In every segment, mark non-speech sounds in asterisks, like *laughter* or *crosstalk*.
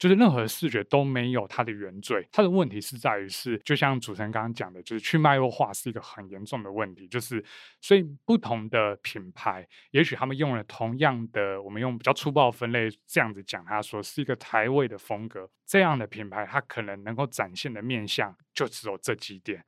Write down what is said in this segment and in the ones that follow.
就是任何视觉都没有它的原罪。它的问题是在于是，就像主持人刚刚讲的，就是去脉络化是一个很严重的问题。就是所以不同的品牌，也许他们用了同样的，我们用比较粗暴分类这样子讲，他说是一个台味的风格，这样的品牌，它可能能够展现的面向就只有这几点。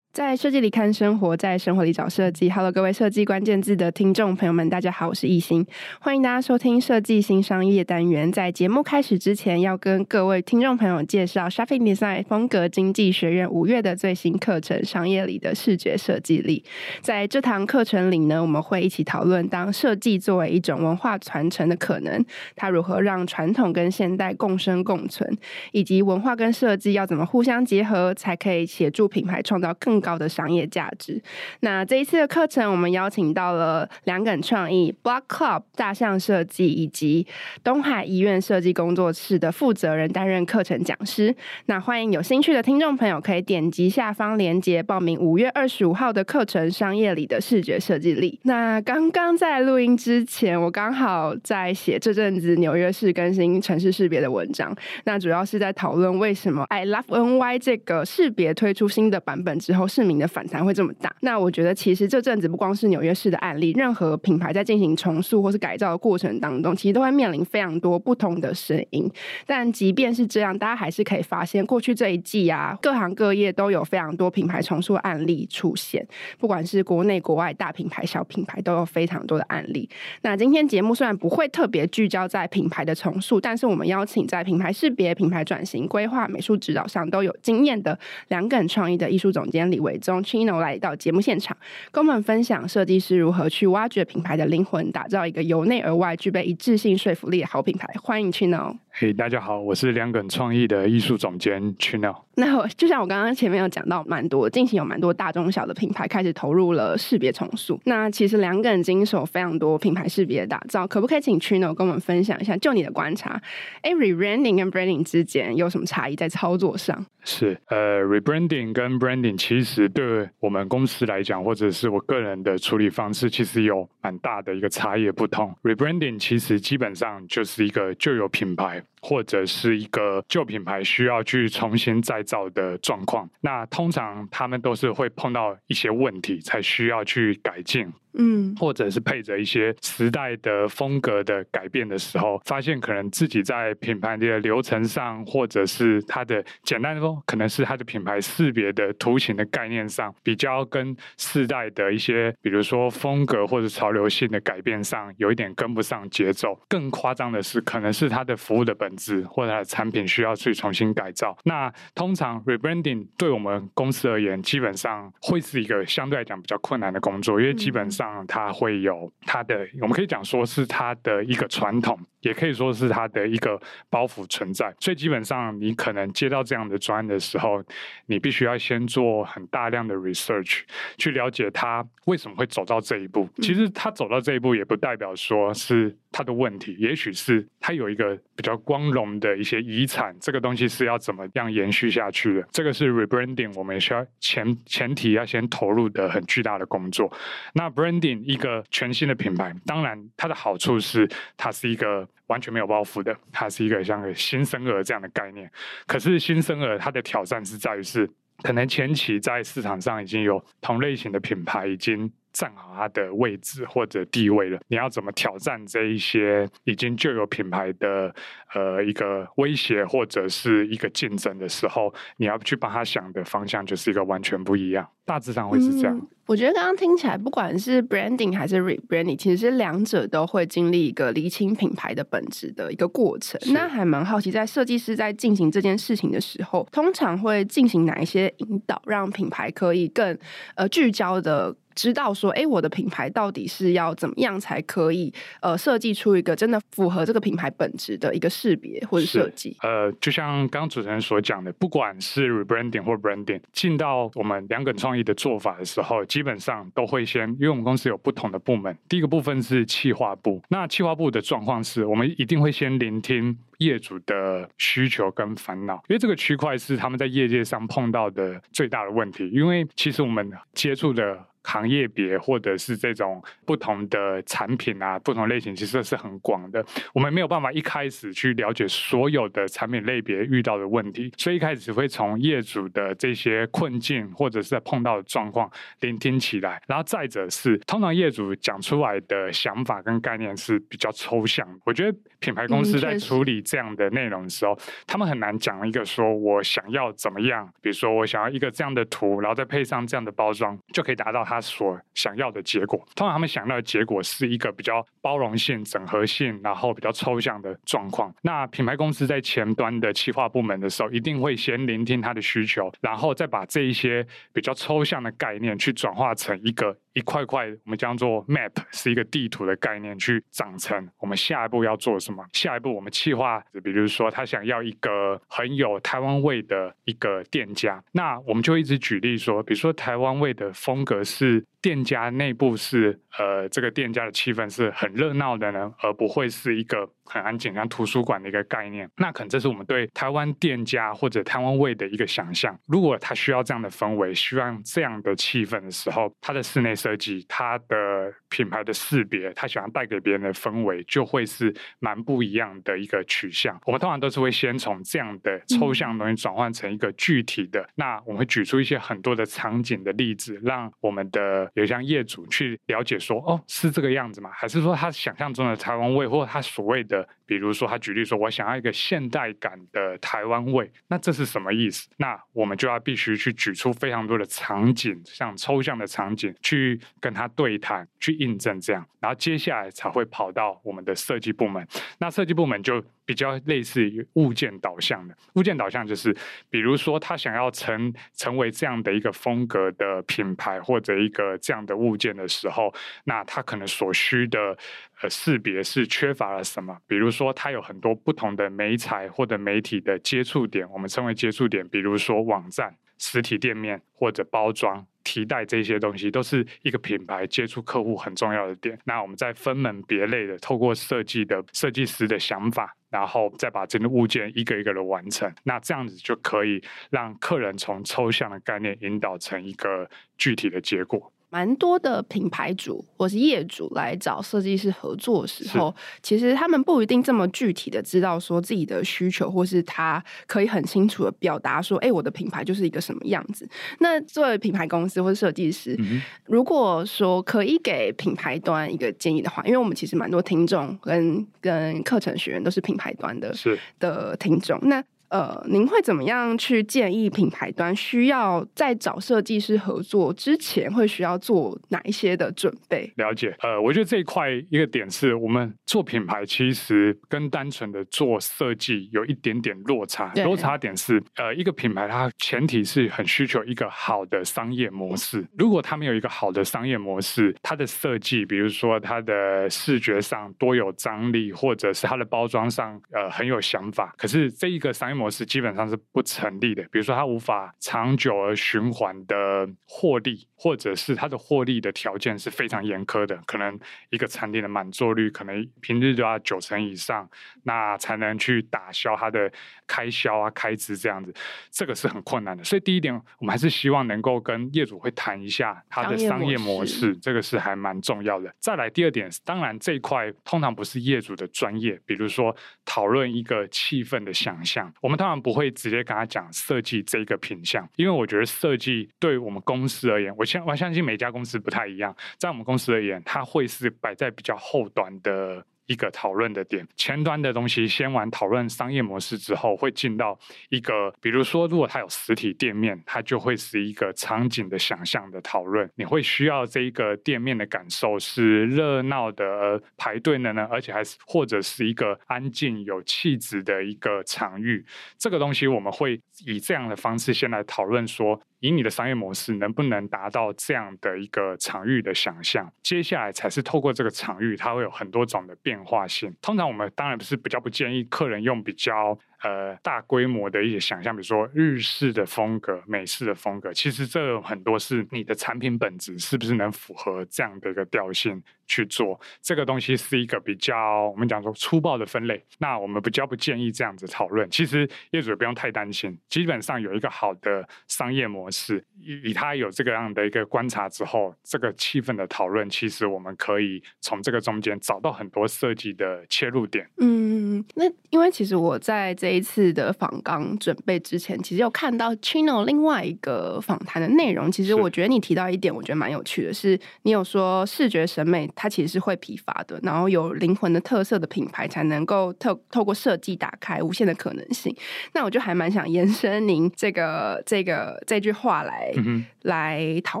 在设计里看生活，在生活里找设计。Hello，各位设计关键字的听众朋友们，大家好，我是易欣，欢迎大家收听设计新商业单元。在节目开始之前，要跟各位听众朋友介绍 Shopping Design 风格经济学院五月的最新课程《商业里的视觉设计力》。在这堂课程里呢，我们会一起讨论，当设计作为一种文化传承的可能，它如何让传统跟现代共生共存，以及文化跟设计要怎么互相结合，才可以协助品牌创造更高的商业价值。那这一次的课程，我们邀请到了两梗创意、Block Club 大象设计以及东海医院设计工作室的负责人担任课程讲师。那欢迎有兴趣的听众朋友可以点击下方链接报名五月二十五号的课程《商业里的视觉设计力》。那刚刚在录音之前，我刚好在写这阵子纽约市更新城市识别的文章，那主要是在讨论为什么 I Love NY 这个识别推出新的版本之后，市民的反弹会这么大？那我觉得其实这阵子不光是纽约市的案例，任何品牌在进行重塑或是改造的过程当中，其实都会面临非常多不同的声音。但即便是这样，大家还是可以发现，过去这一季啊，各行各业都有非常多品牌重塑案例出现，不管是国内国外大品牌、小品牌，都有非常多的案例。那今天节目虽然不会特别聚焦在品牌的重塑，但是我们邀请在品牌识别、品牌转型、规划、美术指导上都有经验的两梗创意的艺术总监李维宗 Chino 来到节目现场，跟我们分享设计师如何去挖掘品牌的灵魂，打造一个由内而外具备一致性说服力的好品牌。欢迎 Chino。嘿，大家好，我是两梗创意的艺术总监 Chino。那我就像我刚刚前面有讲到，蛮多近期有蛮多大中小的品牌开始投入了识别重塑。那其实两梗经手非常多品牌识别的打造，可不可以请 Chino 跟我们分享一下，就你的观察，哎，rebranding 跟 branding 之间有什么差异在操作上？是，呃，rebranding 跟 branding 其实对我们公司来讲，或者是我个人的处理方式，其实有蛮大的一个差异不同。rebranding 其实基本上就是一个旧有品牌。或者是一个旧品牌需要去重新再造的状况，那通常他们都是会碰到一些问题，才需要去改进。嗯，或者是配着一些时代的风格的改变的时候，发现可能自己在品牌的流程上，或者是它的简单的说，可能是它的品牌识别的图形的概念上，比较跟世代的一些，比如说风格或者潮流性的改变上，有一点跟不上节奏。更夸张的是，可能是它的服务的本质或者它的产品需要去重新改造。那通常 rebranding 对我们公司而言，基本上会是一个相对来讲比较困难的工作，因为基本上。它会有它的，我们可以讲说是它的一个传统，也可以说是它的一个包袱存在。所以基本上，你可能接到这样的专案的时候，你必须要先做很大量的 research，去了解它为什么会走到这一步。其实它走到这一步，也不代表说是它的问题，也许是它有一个比较光荣的一些遗产，这个东西是要怎么样延续下去的。这个是 rebranding，我们需要前前提要先投入的很巨大的工作。那 branding 一个全新的品牌，当然它的好处是它是一个完全没有包袱的，它是一个像个新生儿这样的概念。可是新生儿它的挑战是在于是，可能前期在市场上已经有同类型的品牌已经站好它的位置或者地位了，你要怎么挑战这一些已经就有品牌的呃一个威胁或者是一个竞争的时候，你要去帮他想的方向就是一个完全不一样，大致上会是这样。嗯我觉得刚刚听起来，不管是 branding 还是 rebranding，其实两者都会经历一个厘清品牌的本质的一个过程。那还蛮好奇，在设计师在进行这件事情的时候，通常会进行哪一些引导，让品牌可以更呃聚焦的。知道说，哎，我的品牌到底是要怎么样才可以，呃，设计出一个真的符合这个品牌本质的一个识别或者设计。呃，就像刚刚主持人所讲的，不管是 rebranding 或 branding，进到我们两梗创你的做法的时候，基本上都会先，因为我们公司有不同的部门，第一个部分是企划部，那企划部的状况是我们一定会先聆听业主的需求跟烦恼，因为这个区块是他们在业界上碰到的最大的问题，因为其实我们接触的。行业别或者是这种不同的产品啊，不同类型其实是很广的。我们没有办法一开始去了解所有的产品类别遇到的问题，所以一开始只会从业主的这些困境或者是碰到的状况聆听起来。然后再者是，通常业主讲出来的想法跟概念是比较抽象。我觉得品牌公司在处理这样的内容的时候，嗯、他们很难讲一个说我想要怎么样，比如说我想要一个这样的图，然后再配上这样的包装，就可以达到他。他所想要的结果，通常他们想要的结果是一个比较包容性、整合性，然后比较抽象的状况。那品牌公司在前端的企划部门的时候，一定会先聆听他的需求，然后再把这一些比较抽象的概念去转化成一个。一块块，我们叫做 map，是一个地图的概念，去长成我们下一步要做什么。下一步我们计划，比如说他想要一个很有台湾味的一个店家，那我们就一直举例说，比如说台湾味的风格是店家内部是呃这个店家的气氛是很热闹的呢，而不会是一个很安静像图书馆的一个概念。那可能这是我们对台湾店家或者台湾味的一个想象。如果他需要这样的氛围，需要这样的气氛的时候，他的室内设计，他的品牌的识别，他想要带给别人的氛围，就会是蛮不一样的一个取向。我们通常都是会先从这样的抽象的东西转换成一个具体的。嗯、那我们会举出一些很多的场景的例子，让我们的有像业主去了解说，哦，是这个样子吗？还是说他想象中的台湾味，或他所谓的，比如说他举例说，我想要一个现代感的台湾味，那这是什么意思？那我们就要必须去举出非常多的场景，像抽象的场景去。跟他对谈，去印证这样，然后接下来才会跑到我们的设计部门。那设计部门就比较类似于物件导向的，物件导向就是，比如说他想要成成为这样的一个风格的品牌或者一个这样的物件的时候，那它可能所需的呃识别是缺乏了什么？比如说它有很多不同的媒材或者媒体的接触点，我们称为接触点，比如说网站、实体店面或者包装。提带这些东西都是一个品牌接触客户很重要的点。那我们再分门别类的，透过设计的设计师的想法，然后再把这个物件一个一个的完成。那这样子就可以让客人从抽象的概念引导成一个具体的结果。蛮多的品牌主或是业主来找设计师合作的时候，其实他们不一定这么具体的知道说自己的需求，或是他可以很清楚的表达说，哎，我的品牌就是一个什么样子。那作为品牌公司或是设计师，嗯、如果说可以给品牌端一个建议的话，因为我们其实蛮多听众跟跟课程学员都是品牌端的，是的听众，那。呃，您会怎么样去建议品牌端需要在找设计师合作之前，会需要做哪一些的准备？了解，呃，我觉得这一块一个点是我们做品牌其实跟单纯的做设计有一点点落差。落差点是，呃，一个品牌它前提是很需求一个好的商业模式。如果它没有一个好的商业模式，它的设计，比如说它的视觉上多有张力，或者是它的包装上呃很有想法，可是这一个商业模式基本上是不成立的。比如说，它无法长久而循环的获利，或者是它的获利的条件是非常严苛的。可能一个餐厅的满座率可能平日都要九成以上，那才能去打消它的开销啊、开支这样子。这个是很困难的。所以第一点，我们还是希望能够跟业主会谈一下它的商业模式，这个是还蛮重要的。再来第二点，当然这一块通常不是业主的专业，比如说讨论一个气氛的想象，我们当然不会直接跟他讲设计这个品相，因为我觉得设计对我们公司而言，我相我相信每家公司不太一样，在我们公司而言，它会是摆在比较后端的。一个讨论的点，前端的东西先完讨论商业模式之后，会进到一个，比如说，如果它有实体店面，它就会是一个场景的想象的讨论。你会需要这一个店面的感受是热闹的排队的呢，而且还是或者是一个安静有气质的一个场域。这个东西我们会以这样的方式先来讨论说。以你的商业模式能不能达到这样的一个场域的想象？接下来才是透过这个场域，它会有很多种的变化性。通常我们当然不是比较不建议客人用比较呃大规模的一些想象，比如说日式的风格、美式的风格，其实这很多是你的产品本质是不是能符合这样的一个调性去做。这个东西是一个比较我们讲说粗暴的分类，那我们比较不建议这样子讨论。其实业主也不用太担心，基本上有一个好的商业模式，以他有这个样的一个观察之后，这个气氛的讨论，其实我们可以从这个中间找到很多设计的切入点。嗯，那因为其实我在一次的访纲准备之前，其实有看到 Chino 另外一个访谈的内容。其实我觉得你提到一点，我觉得蛮有趣的是，是你有说视觉审美它其实是会疲乏的，然后有灵魂的特色的品牌才能够透透过设计打开无限的可能性。那我就还蛮想延伸您这个这个这句话来、嗯、来讨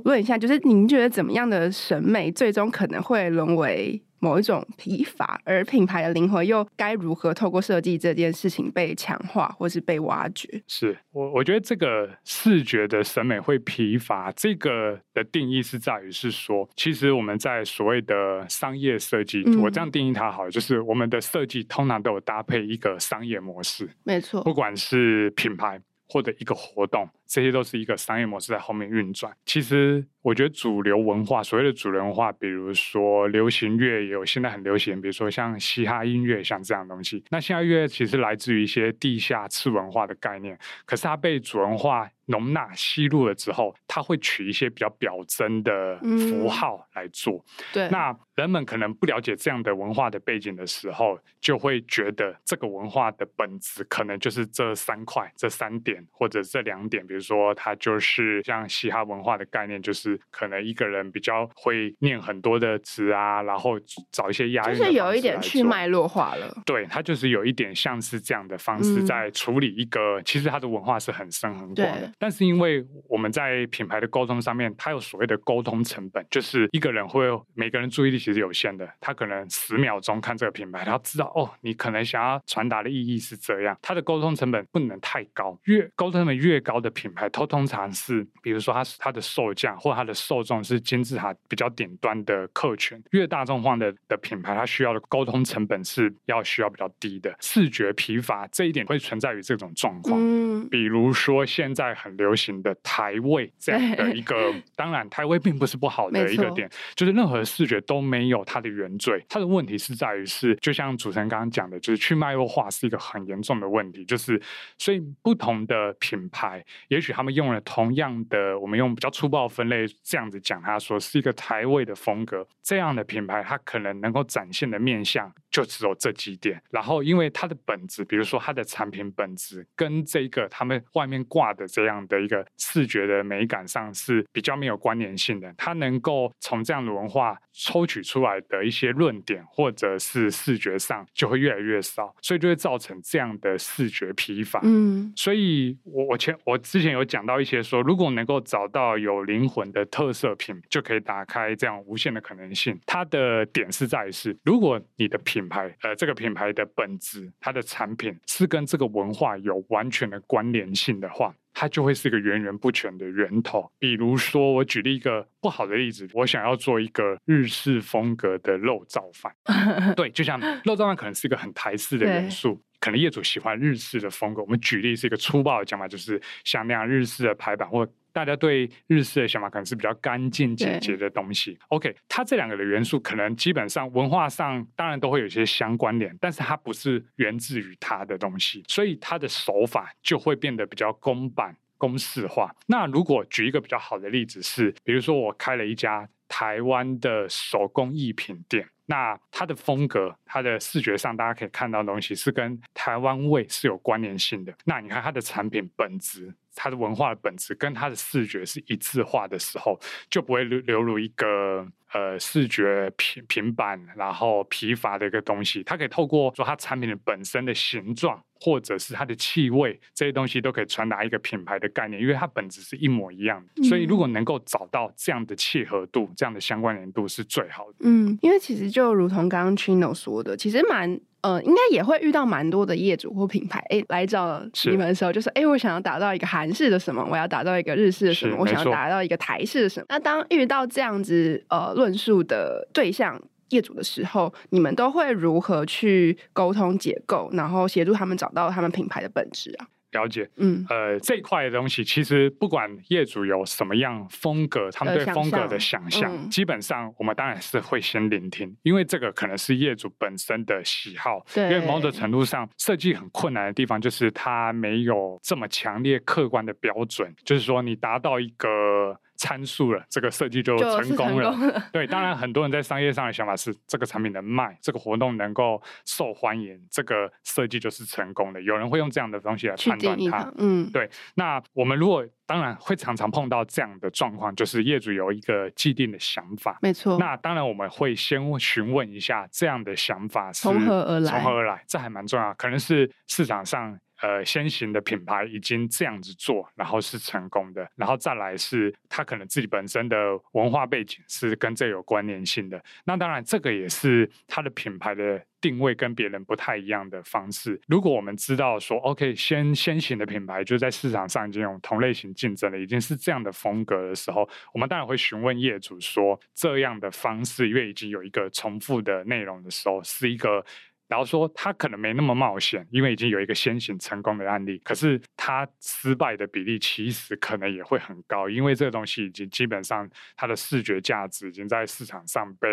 论一下，就是您觉得怎么样的审美最终可能会沦为某一种疲乏，而品牌的灵魂又该如何透过设计这件事情被强化，或是被挖掘？是我我觉得这个视觉的审美会疲乏，这个的定义是在于是说，其实我们在所谓的商业设计，嗯、我这样定义它好，就是我们的设计通常都有搭配一个商业模式，没错，不管是品牌或者一个活动。这些都是一个商业模式在后面运转。其实，我觉得主流文化，所谓的主流文化，比如说流行乐，也有现在很流行，比如说像嘻哈音乐，像这样的东西。那嘻哈乐其实来自于一些地下次文化的概念，可是它被主文化容纳吸入了之后，它会取一些比较表征的符号来做。嗯、对，那人们可能不了解这样的文化的背景的时候，就会觉得这个文化的本质可能就是这三块、这三点或者这两点，比如说，他就是像嘻哈文化的概念，就是可能一个人比较会念很多的词啊，然后找一些押韵，就是有一点去脉络化了。对，他就是有一点像是这样的方式在处理一个，嗯、其实他的文化是很深很广的。但是因为我们在品牌的沟通上面，它有所谓的沟通成本，就是一个人会每个人注意力其实有限的，他可能十秒钟看这个品牌，他知道哦，你可能想要传达的意义是这样，他的沟通成本不能太高，越沟通成本越高的品牌，通通常是，比如说它是它的售价或它的受众是金字塔比较顶端的客群，越大众化的的品牌，它需要的沟通成本是要需要比较低的。视觉疲乏这一点会存在于这种状况，嗯，比如说现在很流行的台位这样的一个，*laughs* 当然台位并不是不好的一个点，就是任何视觉都没有它的原罪，它的问题是在于是，就像主持人刚刚讲的，就是去脉络化是一个很严重的问题，就是所以不同的品牌，也许他们用了同样的，我们用比较粗暴分类这样子讲，他说是一个台味的风格，这样的品牌，它可能能够展现的面向就只有这几点。然后，因为它的本质，比如说它的产品本质跟这个他们外面挂的这样的一个视觉的美感上是比较没有关联性的，它能够从这样的文化抽取出来的一些论点或者是视觉上就会越来越少，所以就会造成这样的视觉疲乏。嗯，所以我我前我之前有讲到一些说，如果能够找到有灵魂的特色品，就可以打开这样无限的可能性。它的点是在于是，如果你的品牌，呃，这个品牌的本质，它的产品是跟这个文化有完全的关联性的话，它就会是一个源源不全的源头。比如说，我举例一个不好的例子，我想要做一个日式风格的肉燥饭，*laughs* 对，就像肉燥饭可能是一个很台式的元素。可能业主喜欢日式的风格，我们举例是一个粗暴的讲法，就是像那样日式的排版，或大家对日式的想法可能是比较干净简洁的东西。OK，它这两个的元素可能基本上文化上当然都会有一些相关联，但是它不是源自于它的东西，所以它的手法就会变得比较公版、公式化。那如果举一个比较好的例子是，比如说我开了一家台湾的手工艺品店。那它的风格，它的视觉上，大家可以看到的东西是跟台湾味是有关联性的。那你看它的产品本质，它的文化的本质跟它的视觉是一致化的时候，就不会流流入一个呃视觉平平板，然后疲乏的一个东西。它可以透过说它产品的本身的形状。或者是它的气味，这些东西都可以传达一个品牌的概念，因为它本质是一模一样的。嗯、所以如果能够找到这样的契合度，这样的相关联度是最好的。嗯，因为其实就如同刚刚 Chino 说的，其实蛮呃，应该也会遇到蛮多的业主或品牌，哎，来找你们的时候，就是哎，我想要打造一个韩式的什么，我要打造一个日式的什么，我想要打造一个台式的什么。那当遇到这样子呃论述的对象。业主的时候，你们都会如何去沟通结构，然后协助他们找到他们品牌的本质啊？了解，嗯，呃，这一块的东西，其实不管业主有什么样风格，他们对风格的想象，嗯、基本上我们当然是会先聆听，因为这个可能是业主本身的喜好。对，因为某种程度上，设计很困难的地方就是它没有这么强烈客观的标准，就是说你达到一个。参数了，这个设计就成功了。功了对，当然 *laughs* 很多人在商业上的想法是，这个产品能卖，这个活动能够受欢迎，这个设计就是成功的。有人会用这样的东西来判断它。嗯，对。那我们如果当然会常常碰到这样的状况，就是业主有一个既定的想法。没错。那当然我们会先询问一下，这样的想法是从何而来？从何而来？这还蛮重要，可能是市场上。呃，先行的品牌已经这样子做，然后是成功的，然后再来是他可能自己本身的文化背景是跟这有关联性的。那当然，这个也是他的品牌的定位跟别人不太一样的方式。如果我们知道说，OK，先先行的品牌就在市场上已经有同类型竞争了，已经是这样的风格的时候，我们当然会询问业主说，这样的方式，因为已经有一个重复的内容的时候，是一个。然后说他可能没那么冒险，因为已经有一个先行成功的案例。可是他失败的比例其实可能也会很高，因为这个东西已经基本上它的视觉价值已经在市场上被。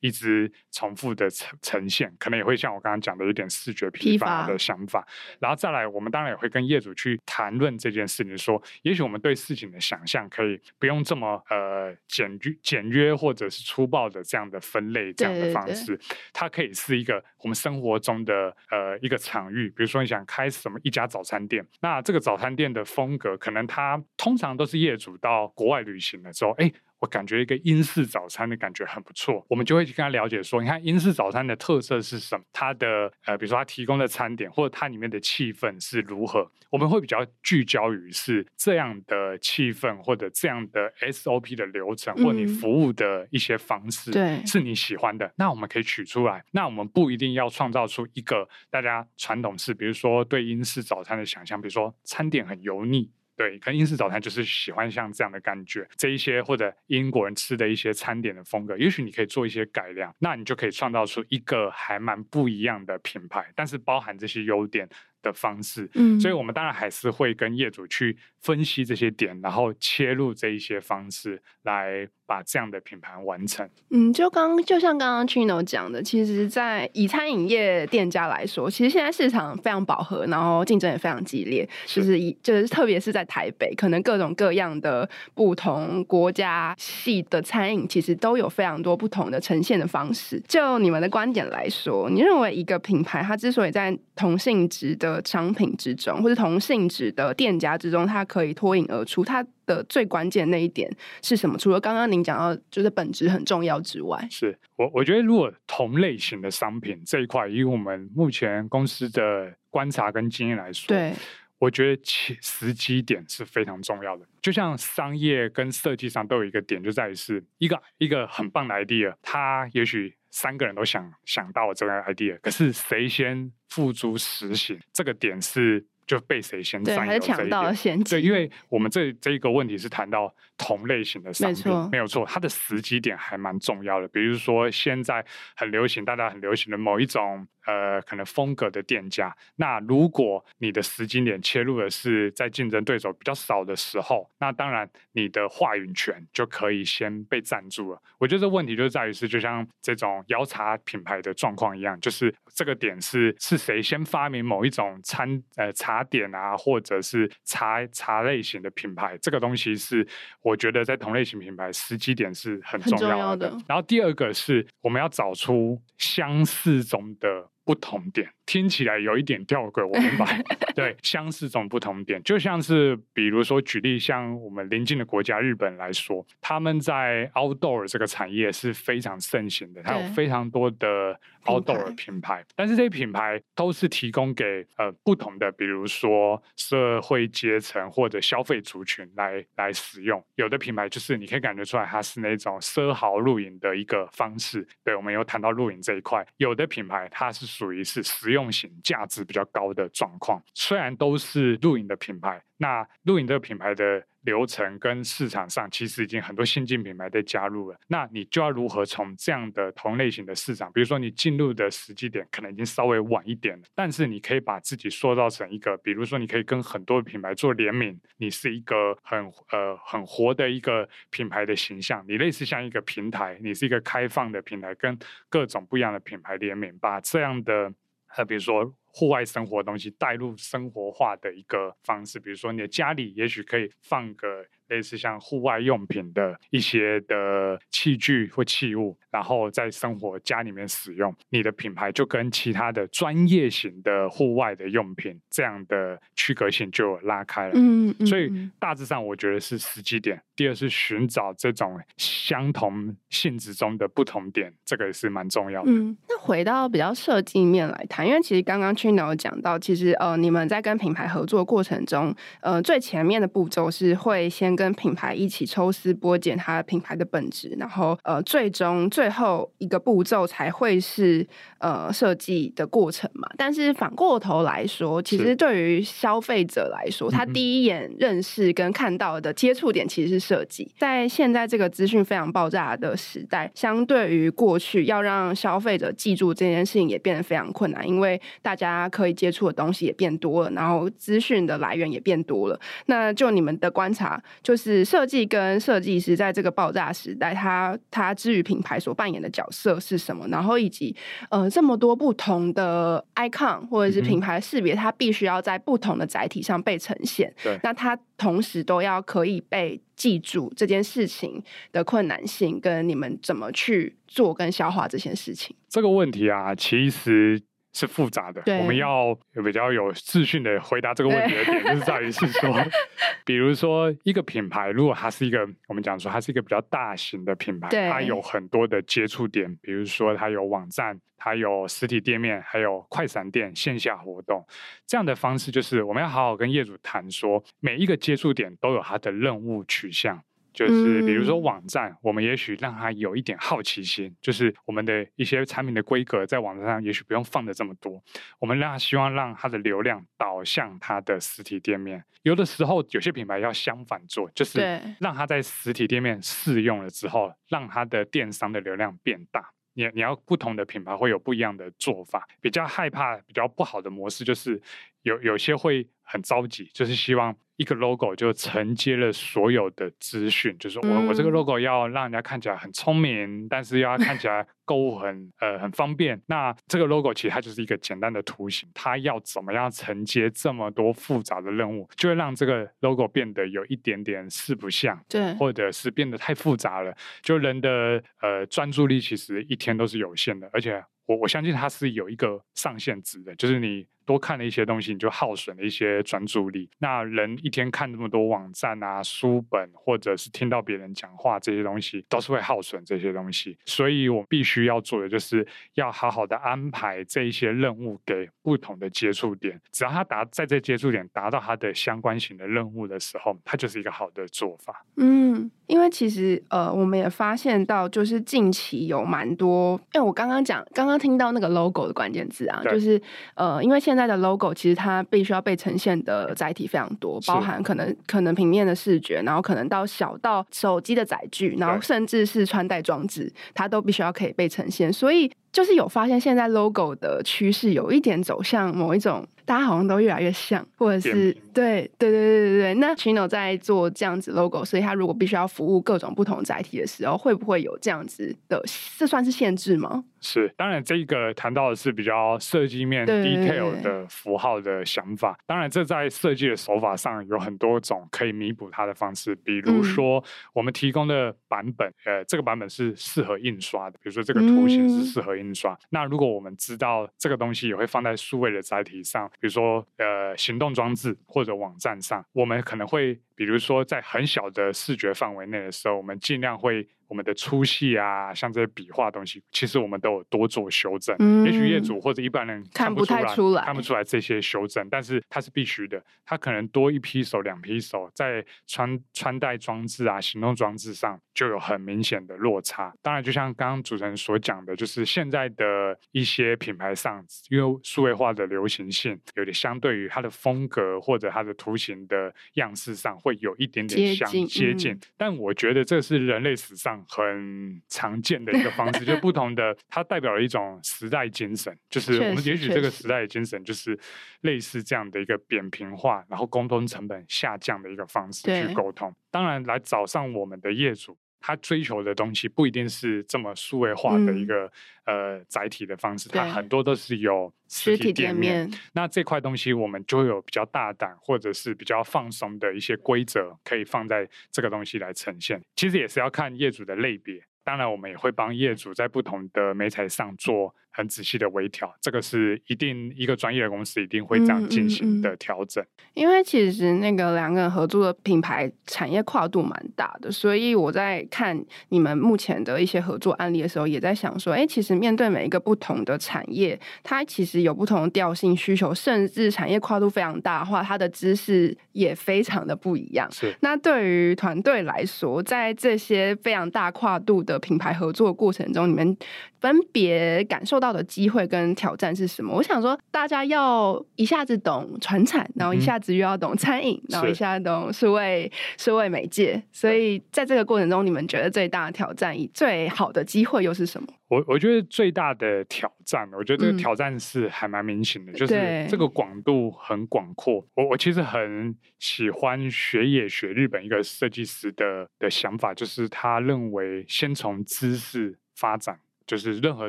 一直重复的呈呈现，可能也会像我刚刚讲的，有点视觉疲乏的想法。然后再来，我们当然也会跟业主去谈论这件事情，说，也许我们对事情的想象可以不用这么呃简约、简约或者是粗暴的这样的分类这样的方式，对对对，它可以是一个我们生活中的呃一个场域。比如说，你想开什么一家早餐店，那这个早餐店的风格，可能它通常都是业主到国外旅行的时候，哎。我感觉一个英式早餐的感觉很不错，我们就会去跟他了解说，你看英式早餐的特色是什么？它的呃，比如说它提供的餐点或者它里面的气氛是如何？我们会比较聚焦于是这样的气氛或者这样的 SOP 的流程，或者你服务的一些方式，对，是你喜欢的，嗯、那我们可以取出来。那我们不一定要创造出一个大家传统式，比如说对英式早餐的想象，比如说餐点很油腻。对，可能英式早餐就是喜欢像这样的感觉，这一些或者英国人吃的一些餐点的风格，也许你可以做一些改良，那你就可以创造出一个还蛮不一样的品牌，但是包含这些优点的方式。嗯，所以我们当然还是会跟业主去分析这些点，然后切入这一些方式来。把这样的品牌完成。嗯，就刚就像刚刚 Chino 讲的，其实，在以餐饮业店家来说，其实现在市场非常饱和，然后竞争也非常激烈。是就是以就是特别是在台北，可能各种各样的不同国家系的餐饮，其实都有非常多不同的呈现的方式。就你们的观点来说，你认为一个品牌它之所以在同性质的商品之中，或者同性质的店家之中，它可以脱颖而出，它的最关键那一点是什么？除了刚刚您讲到就是本质很重要之外，是我我觉得如果同类型的商品这一块，以我们目前公司的观察跟经验来说，对，我觉得其时机点是非常重要的。就像商业跟设计上都有一个点，就在于是一个一个很棒的 idea，它也许三个人都想想到这个 idea，可是谁先付诸实行，这个点是。就被谁先占有这一点？对，因为我们这这一个问题是谈到同类型的商品，没，没有错，它的时机点还蛮重要的。比如说现在很流行，大家很流行的某一种呃可能风格的店家，那如果你的时间点切入的是在竞争对手比较少的时候，那当然你的话语权就可以先被占住了。我觉得这问题就在于是，就像这种摇茶品牌的状况一样，就是这个点是是谁先发明某一种餐呃茶。茶点啊，或者是茶茶类型的品牌，这个东西是我觉得在同类型品牌时机点是很重要的。然后第二个是我们要找出相似中的不同点。听起来有一点吊诡，我明白。*laughs* 对，相似中不同点，就像是比如说举例，像我们邻近的国家日本来说，他们在 outdoor 这个产业是非常盛行的，它有非常多的 outdoor 品牌，但是这些品牌都是提供给呃不同的，比如说社会阶层或者消费族群来来使用。有的品牌就是你可以感觉出来，它是那种奢豪露营的一个方式。对，我们有谈到露营这一块，有的品牌它是属于是实用。用型、价值比较高的状况。虽然都是露营的品牌，那露营这个品牌的流程跟市场上其实已经很多新进品牌在加入了。那你就要如何从这样的同类型的市场，比如说你进入的时机点可能已经稍微晚一点了，但是你可以把自己塑造成一个，比如说你可以跟很多品牌做联名，你是一个很呃很活的一个品牌的形象，你类似像一个平台，你是一个开放的平台，跟各种不一样的品牌联名，把这样的呃比如说。户外生活的东西带入生活化的一个方式，比如说你的家里也许可以放个类似像户外用品的一些的器具或器物，然后在生活家里面使用，你的品牌就跟其他的专业型的户外的用品这样的区隔性就拉开了。嗯，嗯，所以大致上我觉得是时机点。第二是寻找这种相同性质中的不同点，这个也是蛮重要的。嗯，那回到比较设计面来谈，因为其实刚刚 Chino 讲到，其实呃，你们在跟品牌合作过程中，呃，最前面的步骤是会先跟品牌一起抽丝剥茧它的品牌的本质，然后呃，最终最后一个步骤才会是呃设计的过程嘛。但是反过头来说，其实对于消费者来说，他第一眼认识跟看到的接触点其实是。设计在现在这个资讯非常爆炸的时代，相对于过去，要让消费者记住这件事情也变得非常困难，因为大家可以接触的东西也变多了，然后资讯的来源也变多了。那就你们的观察，就是设计跟设计师在这个爆炸时代，他他之于品牌所扮演的角色是什么？然后以及呃这么多不同的 icon 或者是品牌识别，它必须要在不同的载体上被呈现。对，那它同时都要可以被。记住这件事情的困难性，跟你们怎么去做跟消化这件事情。这个问题啊，其实是复杂的。我们要比较有自信的回答这个问题的点，就是在于是说，*laughs* 比如说一个品牌，如果它是一个我们讲说它是一个比较大型的品牌，它有很多的接触点，比如说它有网站。它有实体店面，还有快闪店线下活动，这样的方式就是我们要好好跟业主谈说，每一个接触点都有它的任务取向。就是比如说网站，我们也许让他有一点好奇心，就是我们的一些产品的规格在网站上也许不用放的这么多，我们让他希望让他的流量导向他的实体店面。有的时候有些品牌要相反做，就是让他在实体店面试用了之后，让他的电商的流量变大。你你要不同的品牌会有不一样的做法，比较害怕比较不好的模式就是有有些会很着急，就是希望。一个 logo 就承接了所有的资讯，就是我、嗯、我这个 logo 要让人家看起来很聪明，但是要看起来 *laughs* 购物很呃很方便。那这个 logo 其实它就是一个简单的图形，它要怎么样承接这么多复杂的任务，就会让这个 logo 变得有一点点四不像，对，或者是变得太复杂了。就人的呃专注力其实一天都是有限的，而且我我相信它是有一个上限值的，就是你。多看了一些东西，你就耗损了一些专注力。那人一天看那么多网站啊、书本，或者是听到别人讲话，这些东西都是会耗损这些东西。所以我必须要做的，就是要好好的安排这一些任务给不同的接触点。只要他达在这接触点达到他的相关型的任务的时候，它就是一个好的做法。嗯，因为其实呃，我们也发现到，就是近期有蛮多，因为我刚刚讲，刚刚听到那个 logo 的关键字啊，就是呃，因为现在。现在的 logo 其实它必须要被呈现的载体非常多，包含可能可能平面的视觉，然后可能到小到手机的载具，然后甚至是穿戴装置，它都必须要可以被呈现。所以就是有发现，现在 logo 的趋势有一点走向某一种。大家好像都越来越像，或者是对对对对对对。那 Chino 在做这样子 logo，所以他如果必须要服务各种不同载体的时候，会不会有这样子的？这算是限制吗？是，当然这个谈到的是比较设计面 detail 的符号的想法。当然，这在设计的手法上有很多种可以弥补它的方式。比如说，我们提供的版本，呃，这个版本是适合印刷的。比如说，这个图形是适合印刷。那如果我们知道这个东西也会放在数位的载体上。比如说，呃，行动装置或者网站上，我们可能会比如说在很小的视觉范围内的时候，我们尽量会。我们的粗细啊，像这些笔画东西，其实我们都有多做修正。嗯、也许业主或者一般人看不太出来，看不出来这些修正，但是它是必须的。它可能多一批手、两批手，在穿穿戴装置啊、行动装置上就有很明显的落差。当然，就像刚刚主持人所讲的，就是现在的一些品牌上，因为数位化的流行性，有点相对于它的风格或者它的图形的样式上，会有一点点相接近。接近嗯、但我觉得这是人类史上。很常见的一个方式，就 *laughs* 不同的，它代表了一种时代精神，就是我们也许这个时代的精神，就是类似这样的一个扁平化，然后沟通成本下降的一个方式去沟通。当然，来找上我们的业主。他追求的东西不一定是这么数位化的一个、嗯、呃载体的方式，它很多都是有实体店面。店面那这块东西我们就会有比较大胆或者是比较放松的一些规则，可以放在这个东西来呈现。其实也是要看业主的类别。当然，我们也会帮业主在不同的媒材上做很仔细的微调，这个是一定一个专业的公司一定会这样进行的调整。嗯嗯嗯。因为其实那个两个人合作的品牌产业跨度蛮大的，所以我在看你们目前的一些合作案例的时候，也在想说，哎，其实面对每一个不同的产业，它其实有不同的调性需求，甚至产业跨度非常大的话，它的知识也非常的不一样。是。那对于团队来说，在这些非常大跨度的品牌合作过程中，你们分别感受到的机会跟挑战是什么？我想说，大家要一下子懂传产，然后一下子又要懂餐饮，嗯、然后一下子懂数位数位媒介，所以在这个过程中，你们觉得最大的挑战、最好的机会又是什么？我我觉得最大的挑战，我觉得这个挑战是还蛮明显的，嗯、就是这个广度很广阔。我我其实很喜欢学野学日本一个设计师的的想法，就是他认为先从知识发展，就是任何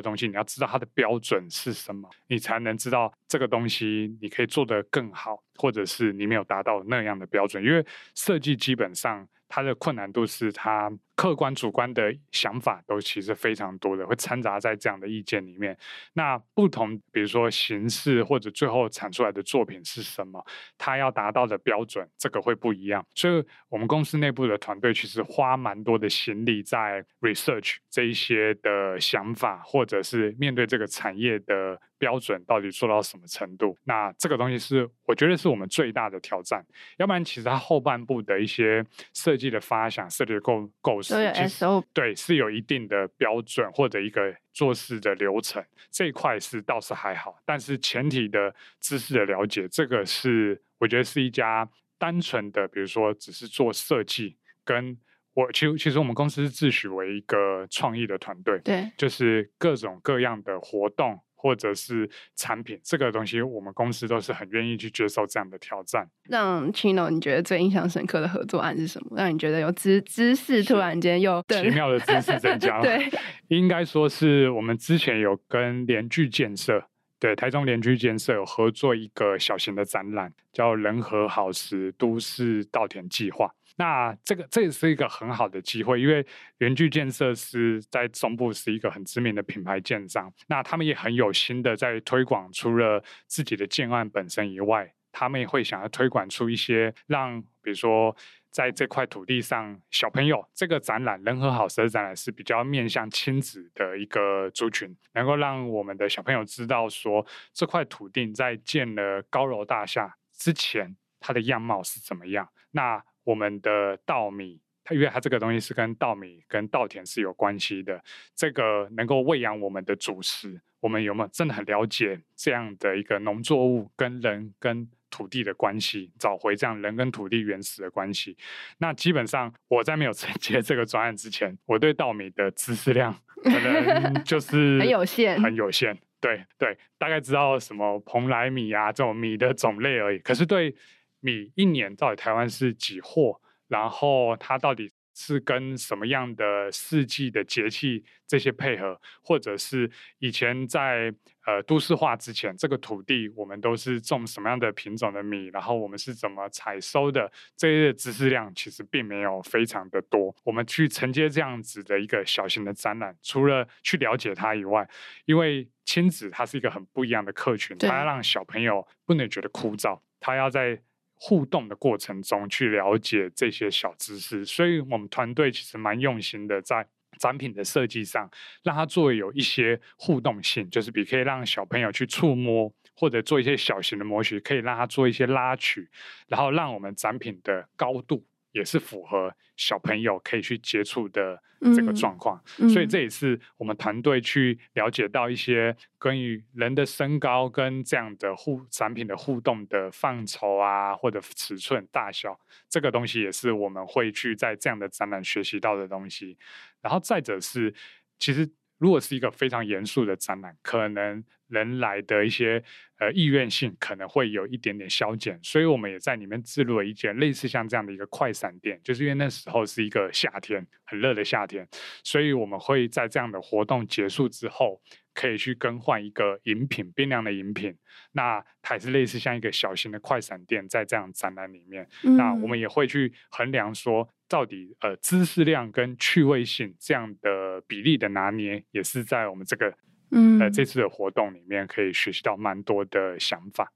东西你要知道它的标准是什么，你才能知道这个东西你可以做得更好，或者是你没有达到那样的标准，因为设计基本上。它的困难度是，它客观主观的想法都其实非常多的，会掺杂在这样的意见里面。那不同，比如说形式或者最后产出来的作品是什么，它要达到的标准，这个会不一样。所以，我们公司内部的团队其实花蛮多的心力在 research 这一些的想法，或者是面对这个产业的。标准到底做到什么程度？那这个东西是我觉得是我们最大的挑战。要不然，其实它后半部的一些设计的发想、设计的构构思，其实对是有一定的标准或者一个做事的流程。这一块是倒是还好，但是前提的知识的了解，这个是我觉得是一家单纯的，比如说只是做设计。跟我其实其实我们公司是自诩为一个创意的团队，对，就是各种各样的活动。或者是产品这个东西，我们公司都是很愿意去接受这样的挑战。让 Chino，你觉得最印象深刻的合作案是什么？让你觉得有知知识突然间又奇妙的知识增加 *laughs* 了？对，应该说是我们之前有跟联聚建设，对，台中联聚建设有合作一个小型的展览，叫“人和好时都市稻田计划”。那这个这也是一个很好的机会，因为联聚建设是在中部是一个很知名的品牌建商，那他们也很有心的在推广，除了自己的建案本身以外，他们也会想要推广出一些让，比如说在这块土地上小朋友这个展览“人和好时”的展览是比较面向亲子的一个族群，能够让我们的小朋友知道说这块土地在建了高楼大厦之前，它的样貌是怎么样。那我们的稻米，它因为它这个东西是跟稻米跟稻田是有关系的，这个能够喂养我们的主食，我们有没有真的很了解这样的一个农作物跟人跟土地的关系，找回这样人跟土地原始的关系？那基本上我在没有 *laughs* 承接这个专案之前，我对稻米的知识量可能就 *laughs* 是很有限，很有限。对对，大概知道什么蓬莱米啊这种米的种类而已。可是对米一年到底台湾是几货？然后它到底是跟什么样的四季的节气这些配合，或者是以前在呃都市化之前，这个土地我们都是种什么样的品种的米？然后我们是怎么采收的？这些知识量其实并没有非常的多。我们去承接这样子的一个小型的展览，除了去了解它以外，因为亲子它是一个很不一样的客群，它要让小朋友不能觉得枯燥，他要在。互动的过程中去了解这些小知识，所以我们团队其实蛮用心的在。展品的设计上，让它作为有一些互动性，就是比可以让小朋友去触摸，或者做一些小型的模型，可以让它做一些拉取，然后让我们展品的高度也是符合小朋友可以去接触的这个状况。嗯，所以这也是我们团队去了解到一些关于人的身高跟这样的互产品的互动的范畴啊，或者尺寸大小，这个东西也是我们会去在这样的展览学习到的东西。然后再者是，其实如果是一个非常严肃的展览，可能人来的一些呃意愿性可能会有一点点消减，所以我们也在里面置入了一件类似像这样的一个快闪店，就是因为那时候是一个夏天，很热的夏天，所以我们会在这样的活动结束之后。可以去更换一个饮品，冰凉的饮品。那它也是类似像一个小型的快闪店，在这样展览里面，嗯，那我们也会去衡量说，到底呃知识量跟趣味性这样的比例的拿捏，也是在我们这个嗯在这次的活动里面可以学习到蛮多的想法。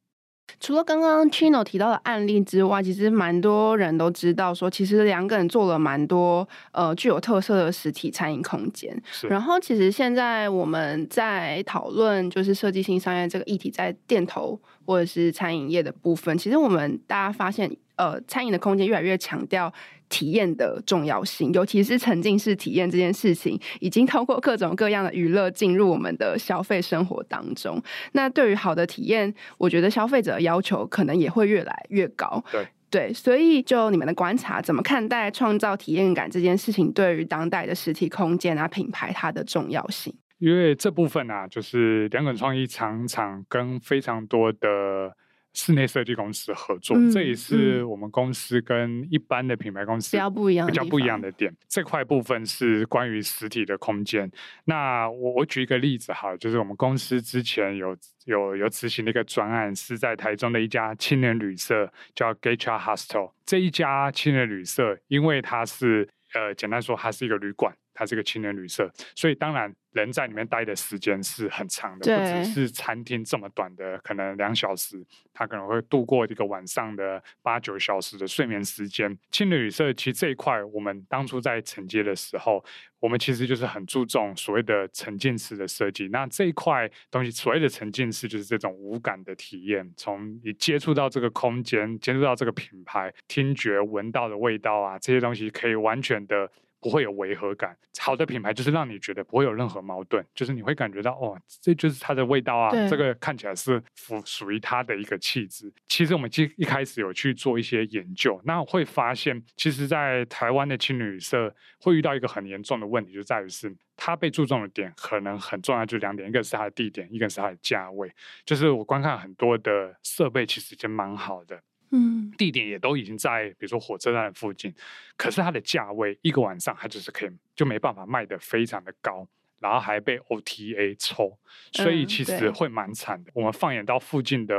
除了刚刚 Chino 提到的案例之外，其实蛮多人都知道说，其实两个人做了蛮多呃具有特色的实体餐饮空间。然后，其实现在我们在讨论就是设计新商业这个议题，在店头或者是餐饮业的部分，其实我们大家发现，呃，餐饮的空间越来越强调。体验的重要性，尤其是沉浸式体验这件事情，已经通过各种各样的娱乐进入我们的消费生活当中。那对于好的体验，我觉得消费者的要求可能也会越来越高。对对，所以就你们的观察，怎么看待创造体验感这件事情对于当代的实体空间啊、品牌它的重要性？因为这部分啊，就是两滚创意常常跟非常多的。室内设计公司合作，嗯，这也是我们公司跟一般的品牌公司比较不一样、比较不一样的点。这块部分是关于实体的空间。那我我举一个例子哈，就是我们公司之前有有有执行的一个专案，是在台中的一家青年旅社，叫 Gacha Hostel。这一家青年旅社，因为它是呃，简单说，它是一个旅馆。它是个青年旅社，所以当然人在里面待的时间是很长的，不只是餐厅这么短的，可能两小时，他可能会度过一个晚上的八九小时的睡眠时间。青年旅社其实这一块，我们当初在承接的时候，我们其实就是很注重所谓的沉浸式的设计。那这一块东西，所谓的沉浸式就是这种无感的体验，从你接触到这个空间，接触到这个品牌，听觉闻到的味道啊，这些东西可以完全的。不会有违和感。好的品牌就是让你觉得不会有任何矛盾，就是你会感觉到哦，这就是它的味道啊，这个看起来是属属于它的一个气质。其实我们一一开始有去做一些研究，那会发现，其实，在台湾的青旅社会遇到一个很严重的问题，就在于是它被注重的点可能很重要，就两点，一个是它的地点，一个是它的价位。就是我观看很多的设备，其实已经蛮好的。嗯，地点也都已经在，比如说火车站附近，可是它的价位一个晚上，它就是可以就没办法卖得非常的高，然后还被 OTA 抽，所以其实会蛮惨的。嗯，我们放眼到附近的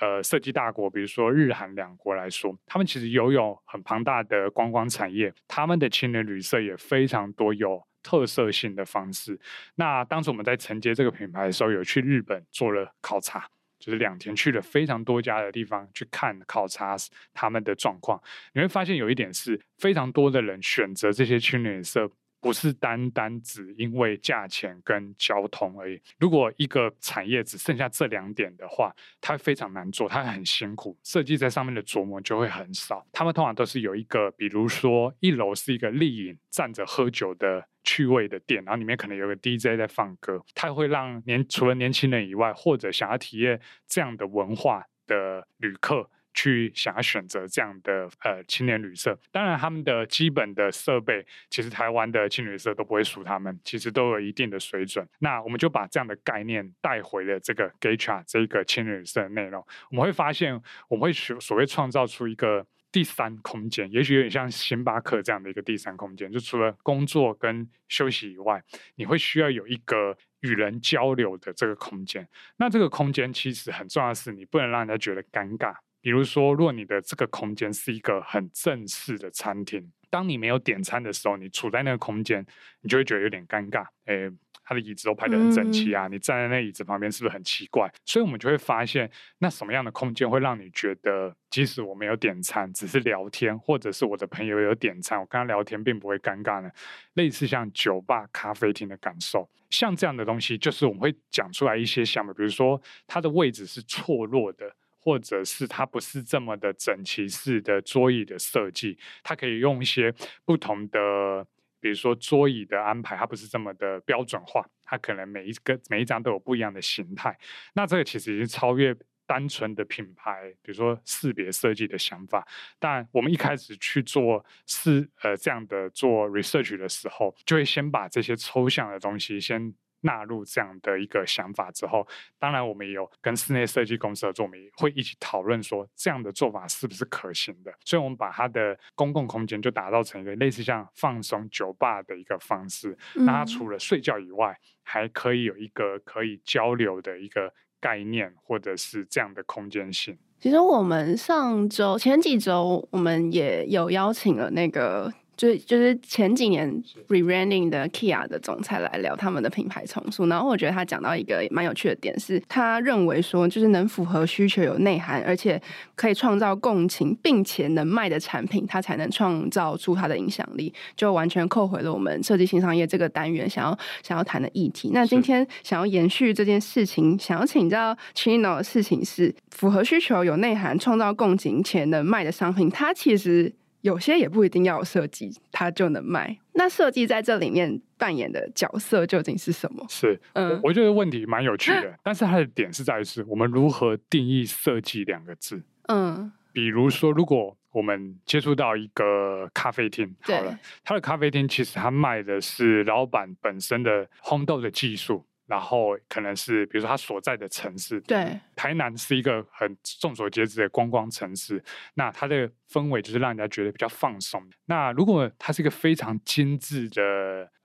呃设计大国，比如说日韩两国来说，他们其实拥有很庞大的观光产业，他们的青年旅社也非常多有特色性的方式。那当时我们在承接这个品牌的时候，有去日本做了考察。就是两天去了非常多家的地方去看考察他们的状况，你会发现有一点是非常多的人选择这些青年旅社，不是单单只因为价钱跟交通而已。如果一个产业只剩下这两点的话，它非常难做，它很辛苦，设计在上面的琢磨就会很少。他们通常都是有一个，比如说一楼是一个立饮站着喝酒的。趣味的店，然后里面可能有个 DJ 在放歌，它会让年除了年轻人以外，或者想要体验这样的文化的旅客，去想要选择这样的呃青年旅社。当然，他们的基本的设备，其实台湾的青年旅社都不会输他们，其实都有一定的水准。那我们就把这样的概念带回了这个 Geisha 这个青年旅社的内容，我们会发现，我们会所所谓创造出一个。第三空间，也许有点像星巴克这样的一个第三空间，就除了工作跟休息以外，你会需要有一个与人交流的这个空间。那这个空间其实很重要的是，你不能让人家觉得尴尬。比如说，如果你的这个空间是一个很正式的餐厅，当你没有点餐的时候，你处在那个空间，你就会觉得有点尴尬。诶他的椅子都排得很整齐啊，嗯、你站在那椅子旁边是不是很奇怪？所以我们就会发现，那什么样的空间会让你觉得，即使我没有点餐，只是聊天，或者是我的朋友有点餐，我跟他聊天并不会尴尬呢？类似像酒吧、咖啡厅的感受，像这样的东西，就是我们会讲出来一些项目，比如说它的位置是错落的。或者是它不是这么的整齐式的桌椅的设计，它可以用一些不同的，比如说桌椅的安排，它不是这么的标准化，它可能每一个每一张都有不一样的形态。那这个其实已经超越单纯的品牌，比如说识别设计的想法。但我们一开始去做是呃这样的做 research 的时候，就会先把这些抽象的东西先。纳入这样的一个想法之后，当然我们也有跟室内设计公司合作，我们也会一起讨论说这样的做法是不是可行的。所以，我们把它的公共空间就打造成一个类似像放松酒吧的一个方式。那它除了睡觉以外，还可以有一个可以交流的一个概念，或者是这样的空间性。其实我们上周前几周，我们也有邀请了那个。就就是前几年 rebranding 的 Kia 的总裁来聊他们的品牌重塑，然后我觉得他讲到一个蛮有趣的点，是他认为说，就是能符合需求、有内涵，而且可以创造共情，并且能卖的产品，它才能创造出它的影响力，就完全扣回了我们设计新商业这个单元想要想要谈的议题。那今天想要延续这件事情，想要请教 Chino 的事情是，符合需求、有内涵、创造共情且能卖的商品，它其实。有些也不一定要有设计，它就能卖。那设计在这里面扮演的角色究竟是什么？是，嗯，我觉得问题蛮有趣的，*laughs* 但是它的点是在于是我们如何定义设计两个字。嗯，比如说，如果我们接触到一个咖啡厅，好了，它的咖啡厅其实它卖的是老板本身的烘豆的技术。然后可能是，比如说他所在的城市，对，台南是一个很众所皆知的观光城市，那它的氛围就是让人家觉得比较放松。那如果它是一个非常精致的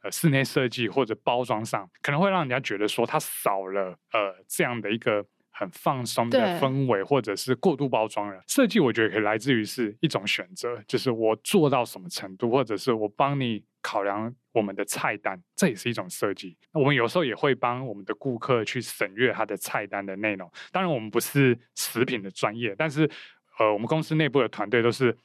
呃室内设计或者包装上，可能会让人家觉得说它少了呃这样的一个很放松的氛围，或者是过度包装了。设计我觉得可以来自于是一种选择，就是我做到什么程度，或者是我帮你。考量我们的菜单，这也是一种设计。我们有时候也会帮我们的顾客去审阅他的菜单的内容。当然，我们不是食品的专业，但是，呃，我们公司内部的团队都是。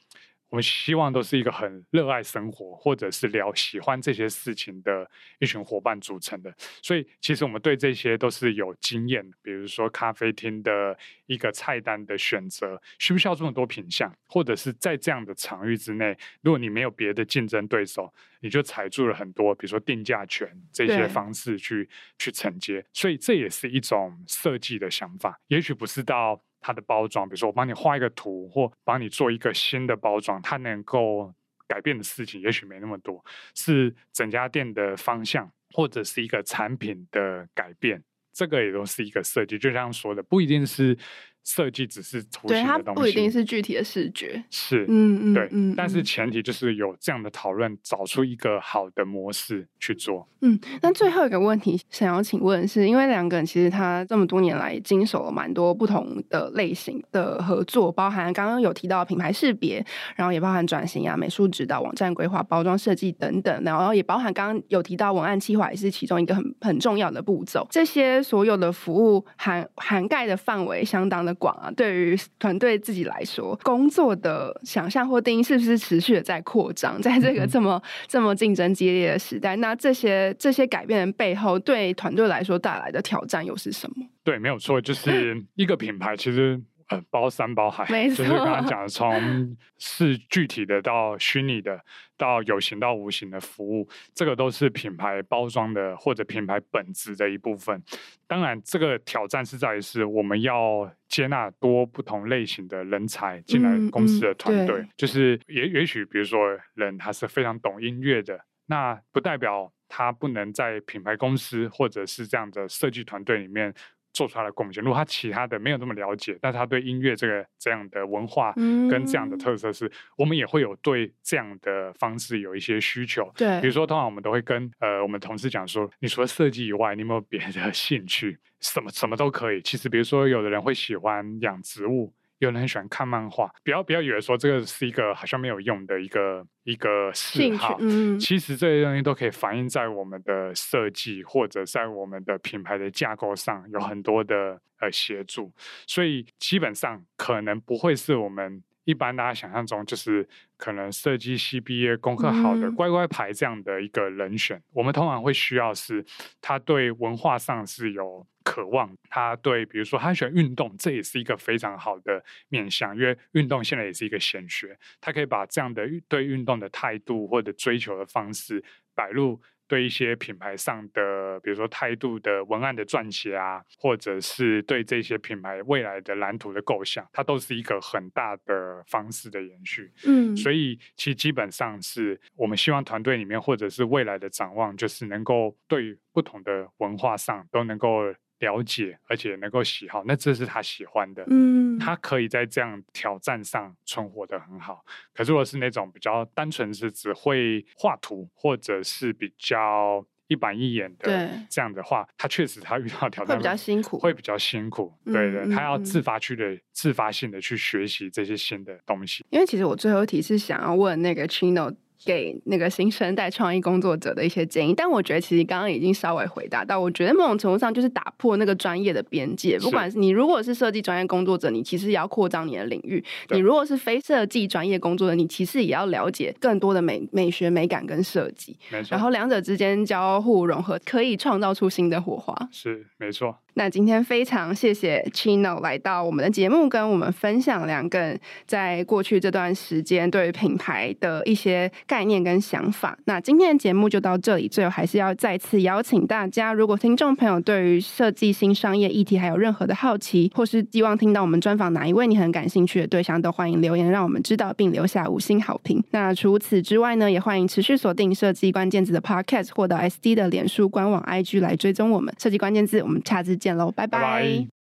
我们希望都是一个很热爱生活，或者是聊喜欢这些事情的一群伙伴组成的。所以，其实我们对这些都是有经验的。比如说，咖啡厅的一个菜单的选择，需不需要这么多品项？或者是在这样的场域之内，如果你没有别的竞争对手，你就踩住了很多，比如说定价权这些方式去去承接。所以，这也是一种设计的想法。也许不是到。它的包装，比如说我帮你画一个图，或帮你做一个新的包装，它能够改变的事情也许没那么多，是整家店的方向，或者是一个产品的改变，这个也都是一个设计。就像说的，不一定是。设计只是图形的东西，对，它不一定是具体的视觉，是，嗯嗯，对，嗯，但是前提就是有这样的讨论，找出一个好的模式去做。嗯，那最后一个问题想要请问是，因为两个人其实他这么多年来经手了蛮多不同的类型的合作，包含刚刚有提到品牌识别，然后也包含转型啊、美术指导、网站规划、包装设计等等，然后也包含刚刚有提到文案企划也是其中一个很很重要的步骤。这些所有的服务涵涵盖的范围相当的。广啊，对于团队自己来说，工作的想象或定义是不是持续的在扩张？在这个这么这么竞争激烈的时代，那这些这些改变的背后，对团队来说带来的挑战又是什么？对，没有错，就是一个品牌，其实。呃，包山包海，没错，就是刚刚讲的，从 *laughs* 是具体的到虚拟的，到有形到无形的服务，这个都是品牌包装的或者品牌本质的一部分。当然，这个挑战是在于是我们要接纳多不同类型的人才进来公司的团队，嗯嗯、就是也也许比如说人他是非常懂音乐的，那不代表他不能在品牌公司或者是这样的设计团队里面。做出来的贡献。如果他其他的没有那么了解，但是他对音乐这个这样的文化跟这样的特色是，是、嗯、我们也会有对这样的方式有一些需求。对，比如说，通常我们都会跟呃我们同事讲说，你除了设计以外，你有没有别的兴趣？什么什么都可以。其实，比如说，有的人会喜欢养植物。有人很喜欢看漫画。不要不要以为说这个是一个好像没有用的一个一个嗜好，嗯，其实这些东西都可以反映在我们的设计或者在我们的品牌的架构上有很多的呃协助，所以基本上可能不会是我们。一般大家想象中就是可能设计系毕业、功课好的乖乖牌这样的一个人选，嗯、我们通常会需要是他对文化上是有渴望，他对比如说他喜欢运动，这也是一个非常好的面向，因为运动现在也是一个显学，他可以把这样的对运动的态度或者追求的方式摆入。对一些品牌上的，比如说态度的文案的撰写啊，或者是对这些品牌未来的蓝图的构想，它都是一个很大的方式的延续。嗯，所以其实基本上是我们希望团队里面，或者是未来的展望，就是能够对不同的文化上都能够。了解，而且能够喜好，那这是他喜欢的。嗯，他可以在这样挑战上存活的很好。可是，如果是那种比较单纯是只会画图，或者是比较一板一眼的这样的话，他确实他遇到挑战会比较辛苦，会比较辛苦。对的，他要自发去的、自发性的去学习这些新的东西。因为其实我最后一题是想要问那个 Chino。给那个新生代创意工作者的一些建议，但我觉得其实刚刚已经稍微回答到。我觉得某种程度上就是打破那个专业的边界。不管是你如果是设计专业工作者，你其实也要扩张你的领域；你如果是非设计专业工作者，你其实也要了解更多的美美学、美感跟设计。没错。然后两者之间交互融合，可以创造出新的火花。是，没错。那今天非常谢谢 Chino 来到我们的节目，跟我们分享两个在过去这段时间对于品牌的一些概念跟想法。那今天的节目就到这里，最后还是要再次邀请大家，如果听众朋友对于设计新商业议题还有任何的好奇，或是希望听到我们专访哪一位你很感兴趣的对象，都欢迎留言让我们知道，并留下五星好评。那除此之外呢，也欢迎持续锁定设计关键字的 Podcast，或到 SD 的脸书官网 IG 来追踪我们设计关键字。我们下次。见喽，拜拜。